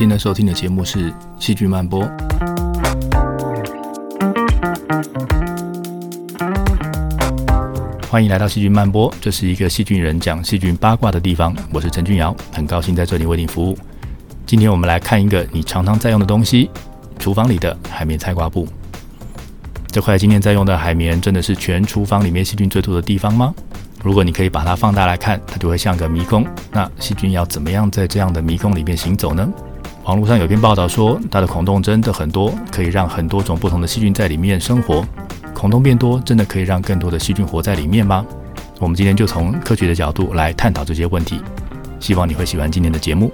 现在收听的节目是《细菌曼波》，欢迎来到《细菌曼波》，这是一个细菌人讲细菌八卦的地方。我是陈俊尧，很高兴在这里为你服务。今天我们来看一个你常常在用的东西——厨房里的海绵菜瓜布。这块今天在用的海绵，真的是全厨房里面细菌最多的地方吗？如果你可以把它放大来看，它就会像个迷宫。那细菌要怎么样在这样的迷宫里面行走呢？网络上有篇报道说，它的孔洞真的很多，可以让很多种不同的细菌在里面生活。孔洞变多，真的可以让更多的细菌活在里面吗？我们今天就从科学的角度来探讨这些问题。希望你会喜欢今天的节目。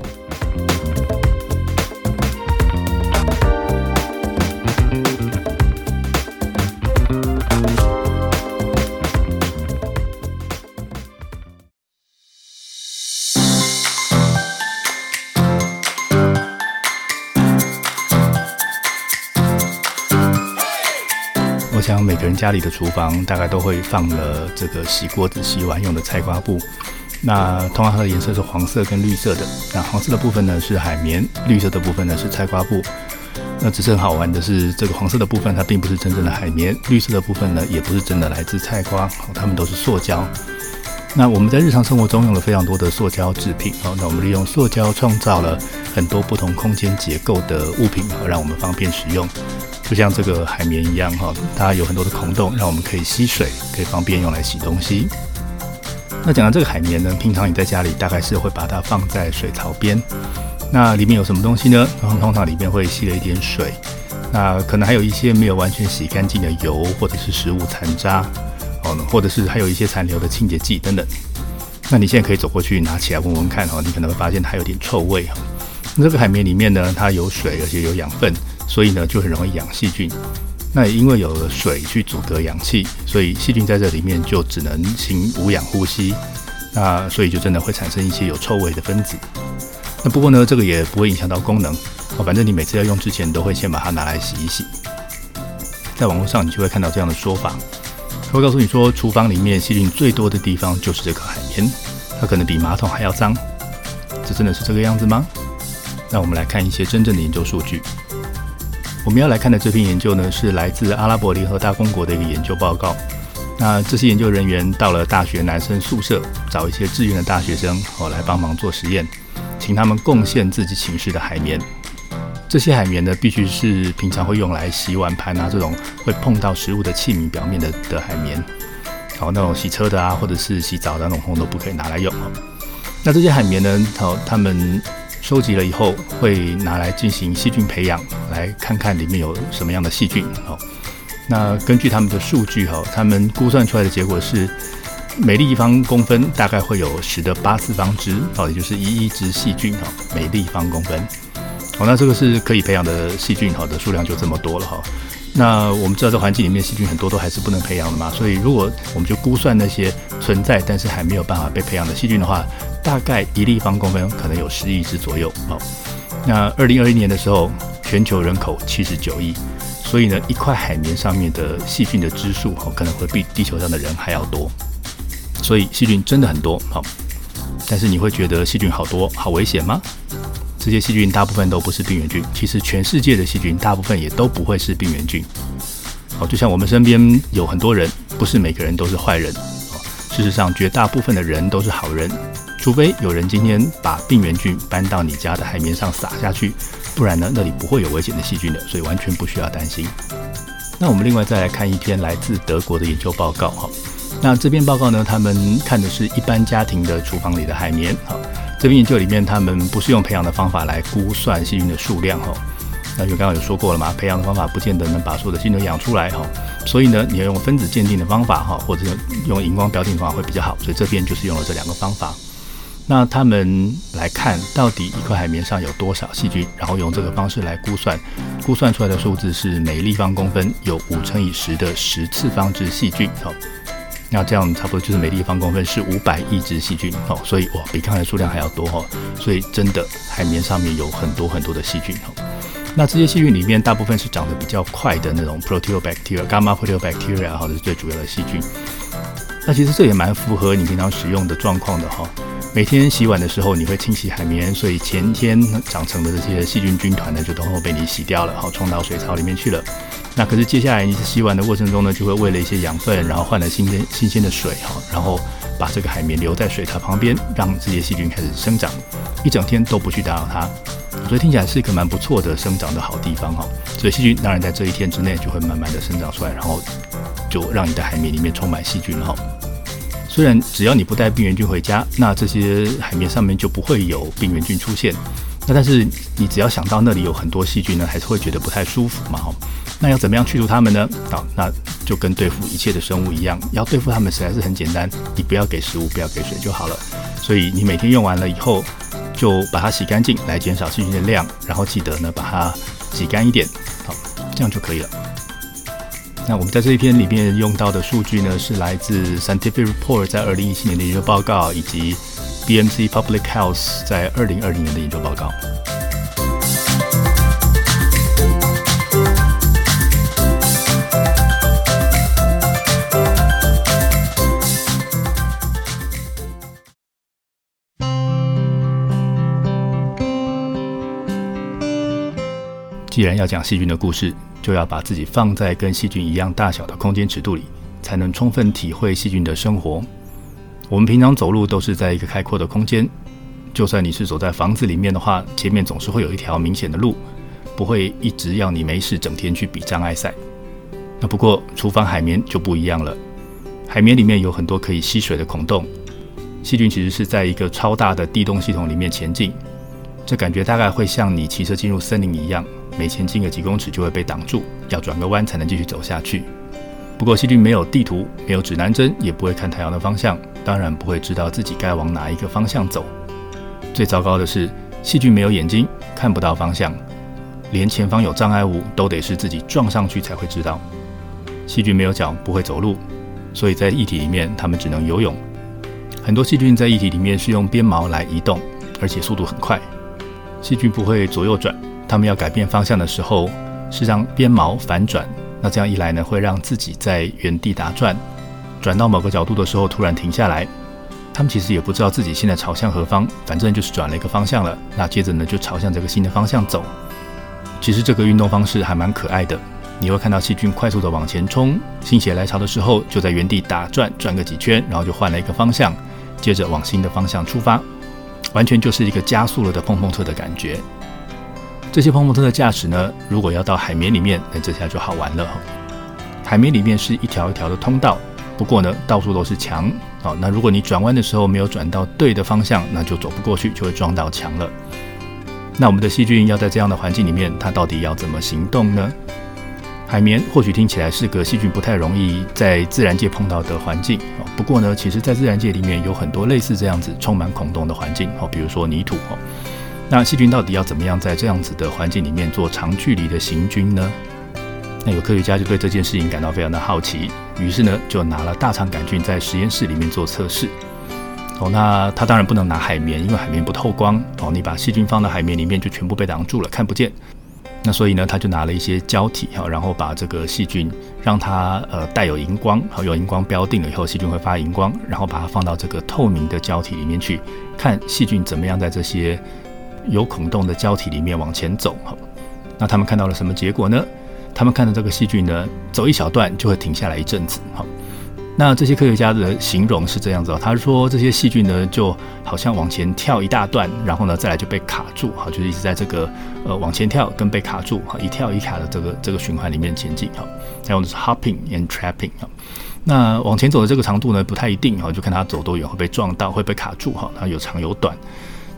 人家里的厨房大概都会放了这个洗锅子、洗碗用的菜瓜布。那通常它的颜色是黄色跟绿色的。那黄色的部分呢是海绵，绿色的部分呢是菜瓜布。那只是很好玩的是，这个黄色的部分它并不是真正的海绵，绿色的部分呢也不是真的来自菜瓜，它们都是塑胶。那我们在日常生活中用了非常多的塑胶制品，好，那我们利用塑胶创造了很多不同空间结构的物品，好让我们方便使用。就像这个海绵一样哈，它有很多的孔洞，让我们可以吸水，可以方便用来洗东西。那讲到这个海绵呢，平常你在家里大概是会把它放在水槽边，那里面有什么东西呢？然后通常里面会吸了一点水，那可能还有一些没有完全洗干净的油，或者是食物残渣，哦，或者是还有一些残留的清洁剂等等。那你现在可以走过去拿起来闻闻看哈，你可能会发现它有点臭味哈。那这个海绵里面呢，它有水，而且有养分。所以呢，就很容易养细菌。那也因为有了水去阻隔氧气，所以细菌在这里面就只能行无氧呼吸。那所以就真的会产生一些有臭味的分子。那不过呢，这个也不会影响到功能。哦，反正你每次要用之前，都会先把它拿来洗一洗。在网络上，你就会看到这样的说法，他会告诉你说，厨房里面细菌最多的地方就是这个海绵，它可能比马桶还要脏。这真的是这个样子吗？那我们来看一些真正的研究数据。我们要来看的这篇研究呢，是来自阿拉伯联合大公国的一个研究报告。那这些研究人员到了大学男生宿舍，找一些志愿的大学生哦来帮忙做实验，请他们贡献自己寝室的海绵。这些海绵呢，必须是平常会用来洗碗盘啊这种会碰到食物的器皿表面的的海绵。好，那种洗车的啊，或者是洗澡的那种烘都不可以拿来用。那这些海绵呢，好，他们。收集了以后，会拿来进行细菌培养，来看看里面有什么样的细菌。好，那根据他们的数据，哈，他们估算出来的结果是，每立方公分大概会有十的八次方只，哦，也就是一亿只细菌，哈，每立方公分。好，那这个是可以培养的细菌，好，的数量就这么多了，哈。那我们知道，这环境里面细菌很多都还是不能培养的嘛，所以如果我们就估算那些存在但是还没有办法被培养的细菌的话，大概一立方公分可能有十亿只左右。好，那二零二一年的时候，全球人口七十九亿，所以呢，一块海绵上面的细菌的只数可能会比地球上的人还要多，所以细菌真的很多。好，但是你会觉得细菌好多好危险吗？这些细菌大部分都不是病原菌，其实全世界的细菌大部分也都不会是病原菌。好，就像我们身边有很多人，不是每个人都是坏人。事实上，绝大部分的人都是好人，除非有人今天把病原菌搬到你家的海绵上撒下去，不然呢，那里不会有危险的细菌的，所以完全不需要担心。那我们另外再来看一篇来自德国的研究报告。哈，那这篇报告呢，他们看的是一般家庭的厨房里的海绵。好。这篇研究里面，他们不是用培养的方法来估算细菌的数量哈，那就刚刚有说过了嘛，培养的方法不见得能把所有的细菌都养出来哈，所以呢，你要用分子鉴定的方法哈，或者用荧光标定方法会比较好，所以这边就是用了这两个方法。那他们来看到底一块海绵上有多少细菌，然后用这个方式来估算，估算出来的数字是每立方公分有五乘以十的十次方之细菌哈。那这样差不多就是每立方公分是五百亿只细菌哦，所以哇，比刚才数量还要多哦，所以真的海绵上面有很多很多的细菌哦。那这些细菌里面大部分是长得比较快的那种 Proteobacteria、Gamma Proteobacteria，或者是最主要的细菌。那其实这也蛮符合你平常使用的状况的哈。每天洗碗的时候，你会清洗海绵，所以前天长成的这些细菌军团呢，就都被你洗掉了，好冲到水槽里面去了。那可是接下来你洗碗的过程中呢，就会喂了一些养分，然后换了新鲜新鲜的水哈，然后把这个海绵留在水槽旁边，让这些细菌开始生长，一整天都不去打扰它，所以听起来是一个蛮不错的生长的好地方哈。所以细菌当然在这一天之内就会慢慢的生长出来，然后就让你的海绵里面充满细菌哈。虽然只要你不带病原菌回家，那这些海绵上面就不会有病原菌出现。那但是你只要想到那里有很多细菌呢，还是会觉得不太舒服嘛。哈，那要怎么样去除它们呢？好，那就跟对付一切的生物一样，要对付它们实在是很简单，你不要给食物，不要给水就好了。所以你每天用完了以后，就把它洗干净，来减少细菌的量，然后记得呢把它挤干一点，好，这样就可以了。那我们在这一篇里面用到的数据呢，是来自 Scientific Report 在二零一七年的研究报告，以及 BMC Public Health 在二零二零年的研究报告。既然要讲细菌的故事，就要把自己放在跟细菌一样大小的空间尺度里，才能充分体会细菌的生活。我们平常走路都是在一个开阔的空间，就算你是走在房子里面的话，前面总是会有一条明显的路，不会一直要你没事整天去比障碍赛。那不过厨房海绵就不一样了，海绵里面有很多可以吸水的孔洞，细菌其实是在一个超大的地动系统里面前进。这感觉大概会像你骑车进入森林一样，每前进个几公尺就会被挡住，要转个弯才能继续走下去。不过细菌没有地图，没有指南针，也不会看太阳的方向，当然不会知道自己该往哪一个方向走。最糟糕的是，细菌没有眼睛，看不到方向，连前方有障碍物都得是自己撞上去才会知道。细菌没有脚，不会走路，所以在液体里面它们只能游泳。很多细菌在液体里面是用鞭毛来移动，而且速度很快。细菌不会左右转，他们要改变方向的时候是让鞭毛反转。那这样一来呢，会让自己在原地打转，转到某个角度的时候突然停下来。他们其实也不知道自己现在朝向何方，反正就是转了一个方向了。那接着呢，就朝向这个新的方向走。其实这个运动方式还蛮可爱的。你会看到细菌快速地往前冲，心血来潮的时候就在原地打转，转个几圈，然后就换了一个方向，接着往新的方向出发。完全就是一个加速了的碰碰车的感觉。这些碰碰车的驾驶呢，如果要到海绵里面，那这下就好玩了。海绵里面是一条一条的通道，不过呢，到处都是墙。好，那如果你转弯的时候没有转到对的方向，那就走不过去，就会撞到墙了。那我们的细菌要在这样的环境里面，它到底要怎么行动呢？海绵或许听起来是个细菌不太容易在自然界碰到的环境，不过呢，其实在自然界里面有很多类似这样子充满孔洞的环境，哦比如说泥土。哦那细菌到底要怎么样在这样子的环境里面做长距离的行军呢？那有科学家就对这件事情感到非常的好奇，于是呢，就拿了大肠杆菌在实验室里面做测试。哦，那他当然不能拿海绵，因为海绵不透光。哦，你把细菌放到海绵里面，就全部被挡住了，看不见。那所以呢，他就拿了一些胶体哈，然后把这个细菌让它呃带有荧光，好，有荧光标定了以后，细菌会发荧光，然后把它放到这个透明的胶体里面去，看细菌怎么样在这些有孔洞的胶体里面往前走哈。那他们看到了什么结果呢？他们看到这个细菌呢，走一小段就会停下来一阵子哈。那这些科学家的形容是这样子哦，他说这些细菌呢就好像往前跳一大段，然后呢再来就被卡住，哈，就是一直在这个呃往前跳跟被卡住，哈，一跳一卡的这个这个循环里面前进，哈，他用的是 hopping and trapping，哈，那往前走的这个长度呢不太一定，哈，就看他走多远会被撞到，会被卡住，哈，它有长有短。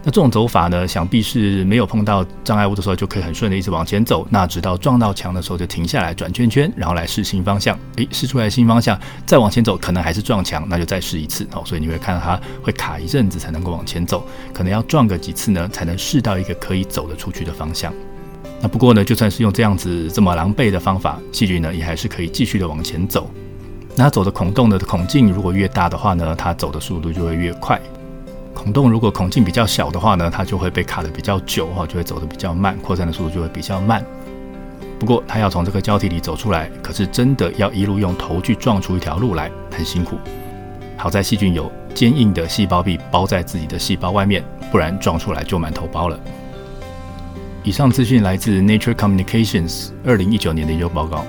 那这种走法呢，想必是没有碰到障碍物的时候就可以很顺利一直往前走。那直到撞到墙的时候就停下来转圈圈，然后来试新方向。诶，试出来新方向，再往前走可能还是撞墙，那就再试一次。哦，所以你会看到它会卡一阵子才能够往前走，可能要撞个几次呢，才能试到一个可以走得出去的方向。那不过呢，就算是用这样子这么狼狈的方法，细菌呢也还是可以继续的往前走。那它走的孔洞的孔径如果越大的话呢，它走的速度就会越快。孔洞如果孔径比较小的话呢，它就会被卡得比较久哈，就会走得比较慢，扩散的速度就会比较慢。不过它要从这个胶体里走出来，可是真的要一路用头去撞出一条路来，很辛苦。好在细菌有坚硬的细胞壁包在自己的细胞外面，不然撞出来就满头包了。以上资讯来自 Nature Communications 二零一九年的研究报告。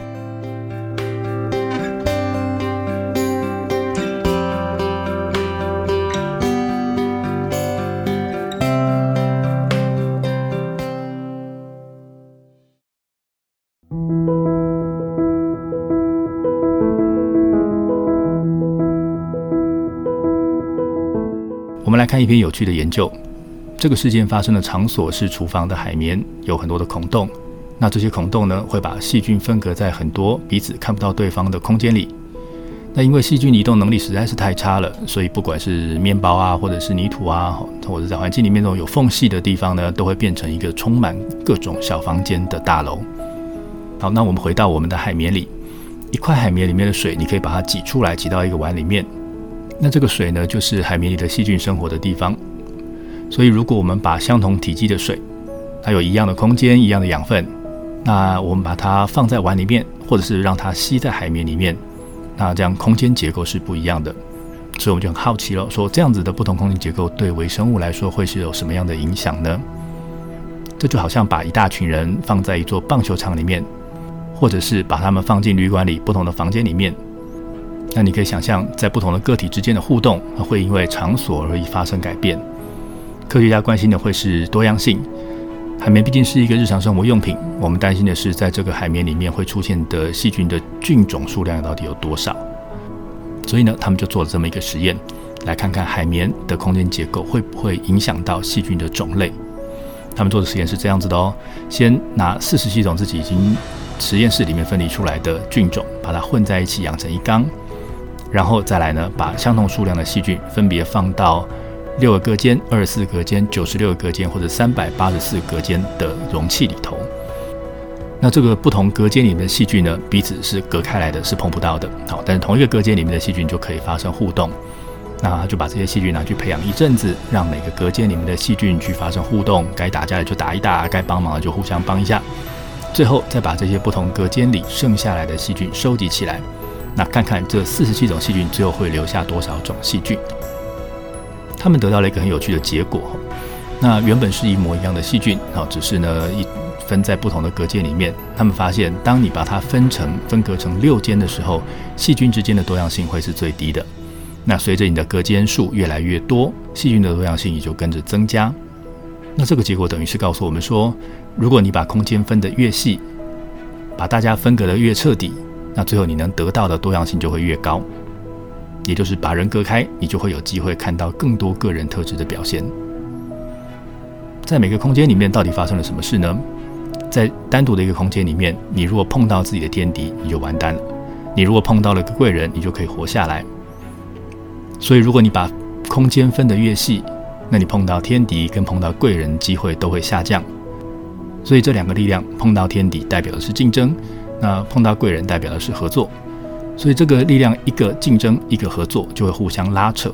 看一篇有趣的研究。这个事件发生的场所是厨房的海绵，有很多的孔洞。那这些孔洞呢，会把细菌分隔在很多彼此看不到对方的空间里。那因为细菌移动能力实在是太差了，所以不管是面包啊，或者是泥土啊，或者在环境里面这种有缝隙的地方呢，都会变成一个充满各种小房间的大楼。好，那我们回到我们的海绵里，一块海绵里面的水，你可以把它挤出来，挤到一个碗里面。那这个水呢，就是海绵里的细菌生活的地方。所以，如果我们把相同体积的水，它有一样的空间、一样的养分，那我们把它放在碗里面，或者是让它吸在海绵里面，那这样空间结构是不一样的。所以我们就很好奇了，说这样子的不同空间结构对微生物来说会是有什么样的影响呢？这就好像把一大群人放在一座棒球场里面，或者是把他们放进旅馆里不同的房间里面。那你可以想象，在不同的个体之间的互动，会因为场所而发生改变。科学家关心的会是多样性。海绵毕竟是一个日常生活用品，我们担心的是，在这个海绵里面会出现的细菌的菌种数量到底有多少。所以呢，他们就做了这么一个实验，来看看海绵的空间结构会不会影响到细菌的种类。他们做的实验是这样子的哦：先拿四十七种自己已经实验室里面分离出来的菌种，把它混在一起养成一缸。然后再来呢，把相同数量的细菌分别放到六个隔间、二十四隔间、九十六个隔间或者三百八十四隔间的容器里头。那这个不同隔间里面的细菌呢，彼此是隔开来的，是碰不到的。好，但是同一个隔间里面的细菌就可以发生互动。那就把这些细菌拿去培养一阵子，让每个隔间里面的细菌去发生互动，该打架的就打一打，该帮忙的就互相帮一下。最后再把这些不同隔间里剩下来的细菌收集起来。那看看这四十七种细菌最后会留下多少种细菌？他们得到了一个很有趣的结果。那原本是一模一样的细菌，啊，只是呢一分在不同的隔间里面。他们发现，当你把它分成分隔成六间的时候，细菌之间的多样性会是最低的。那随着你的隔间数越来越多，细菌的多样性也就跟着增加。那这个结果等于是告诉我们说，如果你把空间分得越细，把大家分隔得越彻底。那最后你能得到的多样性就会越高，也就是把人隔开，你就会有机会看到更多个人特质的表现。在每个空间里面，到底发生了什么事呢？在单独的一个空间里面，你如果碰到自己的天敌，你就完蛋了；你如果碰到了个贵人，你就可以活下来。所以，如果你把空间分得越细，那你碰到天敌跟碰到贵人机会都会下降。所以，这两个力量碰到天敌，代表的是竞争。那碰到贵人代表的是合作，所以这个力量一个竞争，一个合作，就会互相拉扯。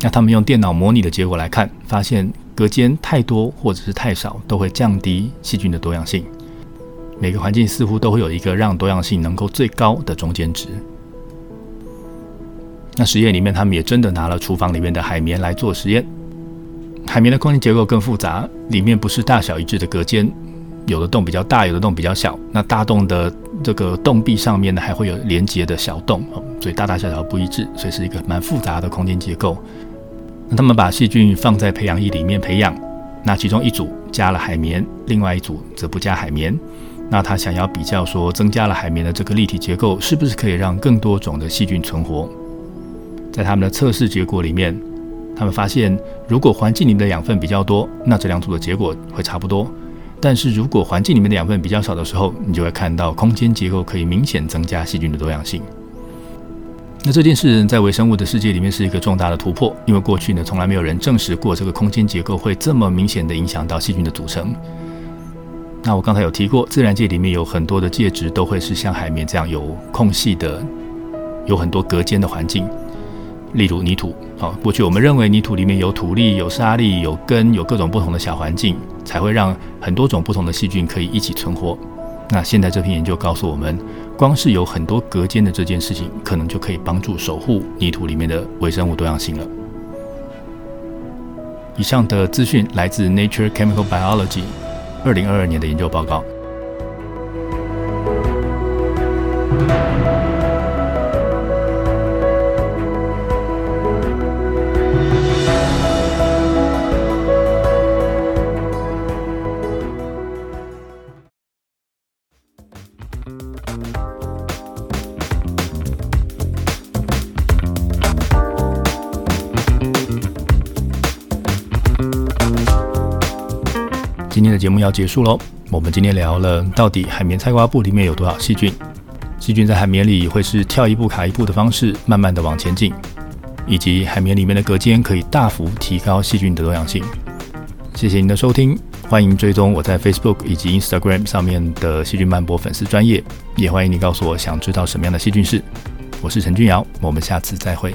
那他们用电脑模拟的结果来看，发现隔间太多或者是太少，都会降低细菌的多样性。每个环境似乎都会有一个让多样性能够最高的中间值。那实验里面，他们也真的拿了厨房里面的海绵来做实验。海绵的空间结构更复杂，里面不是大小一致的隔间。有的洞比较大，有的洞比较小。那大洞的这个洞壁上面呢，还会有连接的小洞，所以大大小小不一致，所以是一个蛮复杂的空间结构。那他们把细菌放在培养液里面培养，那其中一组加了海绵，另外一组则不加海绵。那他想要比较说，增加了海绵的这个立体结构，是不是可以让更多种的细菌存活？在他们的测试结果里面，他们发现，如果环境里面的养分比较多，那这两组的结果会差不多。但是如果环境里面的养分比较少的时候，你就会看到空间结构可以明显增加细菌的多样性。那这件事在微生物的世界里面是一个重大的突破，因为过去呢从来没有人证实过这个空间结构会这么明显的影响到细菌的组成。那我刚才有提过，自然界里面有很多的介质都会是像海绵这样有空隙的，有很多隔间的环境。例如泥土，好，过去我们认为泥土里面有土粒、有沙粒、有根、有各种不同的小环境，才会让很多种不同的细菌可以一起存活。那现在这篇研究告诉我们，光是有很多隔间的这件事情，可能就可以帮助守护泥土里面的微生物多样性了。以上的资讯来自《Nature Chemical Biology》二零二二年的研究报告。今天的节目要结束喽。我们今天聊了到底海绵菜瓜布里面有多少细菌，细菌在海绵里会是跳一步卡一步的方式，慢慢的往前进，以及海绵里面的隔间可以大幅提高细菌的多样性。谢谢您的收听，欢迎追踪我在 Facebook 以及 Instagram 上面的细菌漫播粉丝专业，也欢迎你告诉我想知道什么样的细菌是。我是陈君尧，我们下次再会。